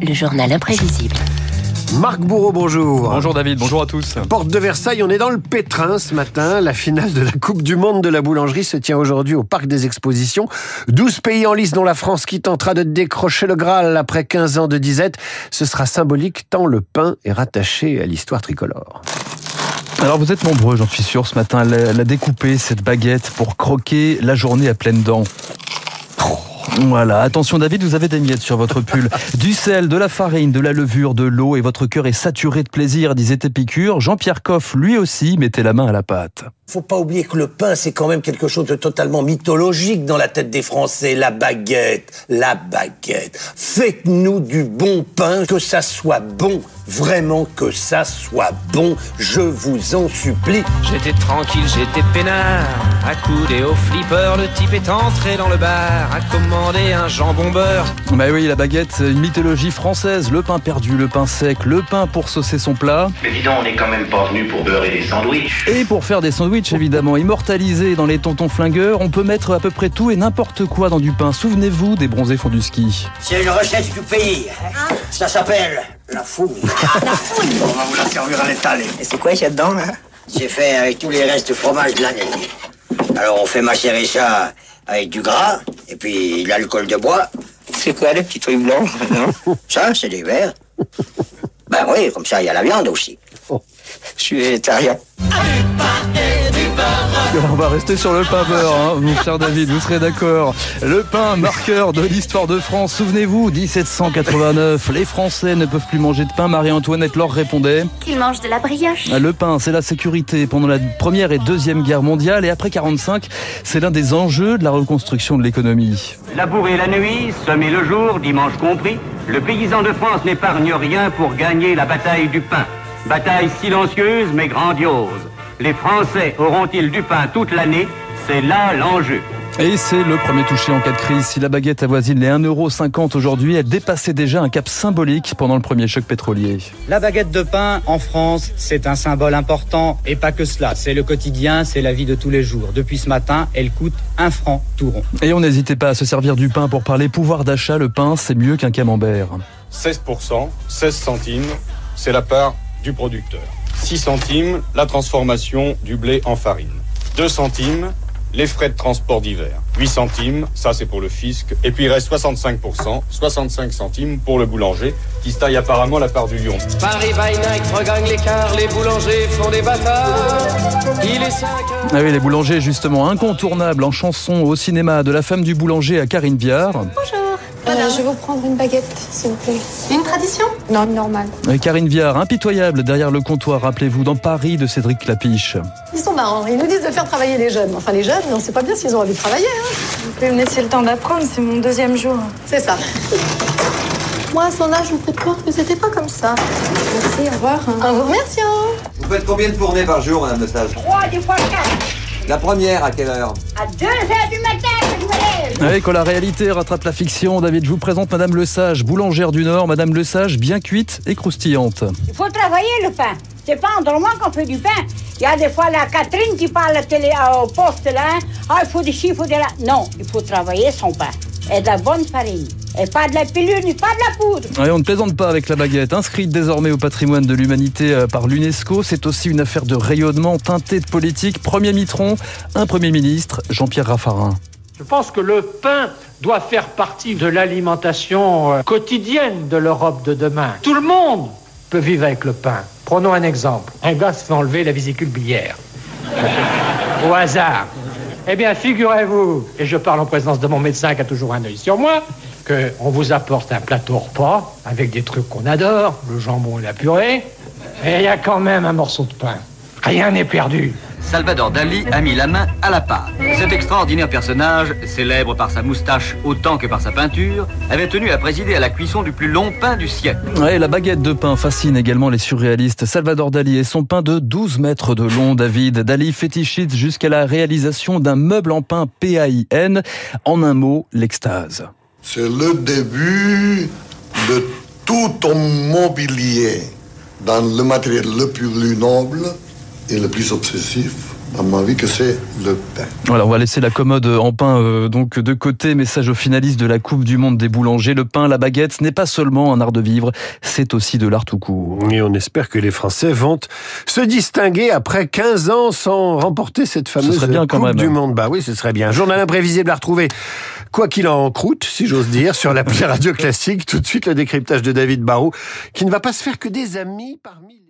le journal imprévisible. Marc Bourreau, bonjour. Bonjour David, bonjour à tous. Porte de Versailles, on est dans le pétrin ce matin. La finale de la Coupe du Monde de la boulangerie se tient aujourd'hui au Parc des Expositions. 12 pays en lice dont la France qui tentera de décrocher le Graal après 15 ans de disette. Ce sera symbolique tant le pain est rattaché à l'histoire tricolore. Alors vous êtes nombreux, j'en suis sûr, ce matin, à la, découper, cette baguette, pour croquer la journée à pleines dents. Voilà, attention David, vous avez des miettes sur votre pull. Du sel, de la farine, de la levure, de l'eau et votre cœur est saturé de plaisir, disait Épicure. Jean-Pierre Coff, lui aussi, mettait la main à la pâte. Faut pas oublier que le pain, c'est quand même quelque chose de totalement mythologique dans la tête des Français. La baguette, la baguette. Faites-nous du bon pain, que ça soit bon. Vraiment que ça soit bon. Je vous en supplie. J'étais tranquille, j'étais peinard. Accoudé au flipper, le type est entré dans le bar. A commandé un jambon beurre. Bah oui, la baguette, une mythologie française. Le pain perdu, le pain sec, le pain pour saucer son plat. Mais dis donc, on n'est quand même pas venu pour beurrer des sandwichs. Et pour faire des sandwichs, évidemment, immortalisés dans les tontons flingueurs, on peut mettre à peu près tout et n'importe quoi dans du pain. Souvenez-vous des bronzés font du ski. C'est une recette du pays. Ça s'appelle la fouille. On va vous la servir à l'étalé. Et c'est quoi qu'il y a dedans, là? C'est fait avec tous les restes de fromage de l'année. Alors on fait macérer ça avec du gras et puis de l'alcool de bois. C'est quoi, le petit truc blanc non Ça, c'est des verres. Ben oui, comme ça, il y a la viande aussi. Je suis végétarien. On va rester sur le pain beurre, hein, mon cher David, vous serez d'accord. Le pain, marqueur de l'histoire de France. Souvenez-vous, 1789, les Français ne peuvent plus manger de pain. Marie-Antoinette leur répondait. Qu'ils mangent de la brioche. Le pain, c'est la sécurité pendant la première et deuxième guerre mondiale et après 45, c'est l'un des enjeux de la reconstruction de l'économie. Labourer la nuit, semer le jour, dimanche compris, le paysan de France n'épargne rien pour gagner la bataille du pain. Bataille silencieuse mais grandiose. Les Français auront-ils du pain toute l'année? C'est là l'enjeu. Et c'est le premier touché en cas de crise. Si la baguette avoisine les 1,50€ aujourd'hui, elle dépassait déjà un cap symbolique pendant le premier choc pétrolier. La baguette de pain en France, c'est un symbole important et pas que cela. C'est le quotidien, c'est la vie de tous les jours. Depuis ce matin, elle coûte un franc tout rond. Et on n'hésitait pas à se servir du pain pour parler pouvoir d'achat. Le pain, c'est mieux qu'un camembert. 16%, 16 centimes, c'est la part du producteur. 6 centimes, la transformation du blé en farine. 2 centimes, les frais de transport d'hiver. 8 centimes, ça c'est pour le fisc. Et puis il reste 65%, 65 centimes pour le boulanger, qui se taille apparemment la part du lion. Paris by night regagne l'écart, les boulangers font des bâtards. Il est 5 heures. Ah oui, les boulangers, justement, incontournables en chanson au cinéma de la femme du boulanger à Karine Viard. Bonjour. Euh, je vais vous prendre une baguette, s'il vous plaît. Une tradition Non, normale. Et Karine Viard, impitoyable derrière le comptoir, rappelez-vous, dans Paris de Cédric Clapiche. Ils sont marrants. Ils nous disent de faire travailler les jeunes. Enfin, les jeunes, on ne sait pas bien s'ils ont envie de travailler. Hein. Vous pouvez me laisser le temps d'apprendre, c'est mon deuxième jour. C'est ça. Moi, à son âge, je me fais croire que c'était pas comme ça. Merci, au revoir. Un vous remercie. Vous faites combien de fournées par jour, Madame Lesage Trois, des fois quatre. La première, à quelle heure? À deux heures du matin, Oui, quand la réalité rattrape la fiction, David, je vous présente Madame Lesage, boulangère du Nord. Madame Lesage, bien cuite et croustillante. Il faut travailler le pain. C'est pas en dormant qu'on fait du pain. Il y a des fois la Catherine qui parle à la télé, au poste là. Ah, il faut des chiffres, il faut des là. Non, il faut travailler son pain. Et de la bonne farine. Et pas de la pilule, ni pas de la poudre. On ne plaisante pas avec la baguette. Inscrite désormais au patrimoine de l'humanité euh, par l'UNESCO, c'est aussi une affaire de rayonnement teintée de politique. Premier mitron, un Premier ministre, Jean-Pierre Raffarin. Je pense que le pain doit faire partie de l'alimentation euh, quotidienne de l'Europe de demain. Tout le monde peut vivre avec le pain. Prenons un exemple. Un gars se fait enlever la vésicule biliaire. Au hasard. Eh bien, figurez-vous, et je parle en présence de mon médecin qui a toujours un œil sur moi, qu'on vous apporte un plateau repas avec des trucs qu'on adore, le jambon et la purée, et il y a quand même un morceau de pain. Rien n'est perdu. Salvador Dali a mis la main à la pâte. Cet extraordinaire personnage, célèbre par sa moustache autant que par sa peinture, avait tenu à présider à la cuisson du plus long pain du siècle. Ouais, la baguette de pain fascine également les surréalistes. Salvador Dali et son pain de 12 mètres de long, David. Dali fétichise jusqu'à la réalisation d'un meuble en pain PAIN. En un mot, l'extase. C'est le début de tout ton mobilier dans le matériel le plus noble et le plus obsessif, dans ma vie que c'est le pain. Voilà, on va laisser la commode en pain euh, donc de côté. Message aux finalistes de la Coupe du Monde des boulangers. Le pain, la baguette, ce n'est pas seulement un art de vivre, c'est aussi de l'art tout court. Et on espère que les Français vont se distinguer après 15 ans sans remporter cette fameuse serait bien quand Coupe même. du Monde. Bah oui, ce serait bien. Journal imprévisible à retrouver, quoi qu'il en croûte, si j'ose dire, sur l'appli Radio Classique. Tout de suite, le décryptage de David Barrault, qui ne va pas se faire que des amis parmi.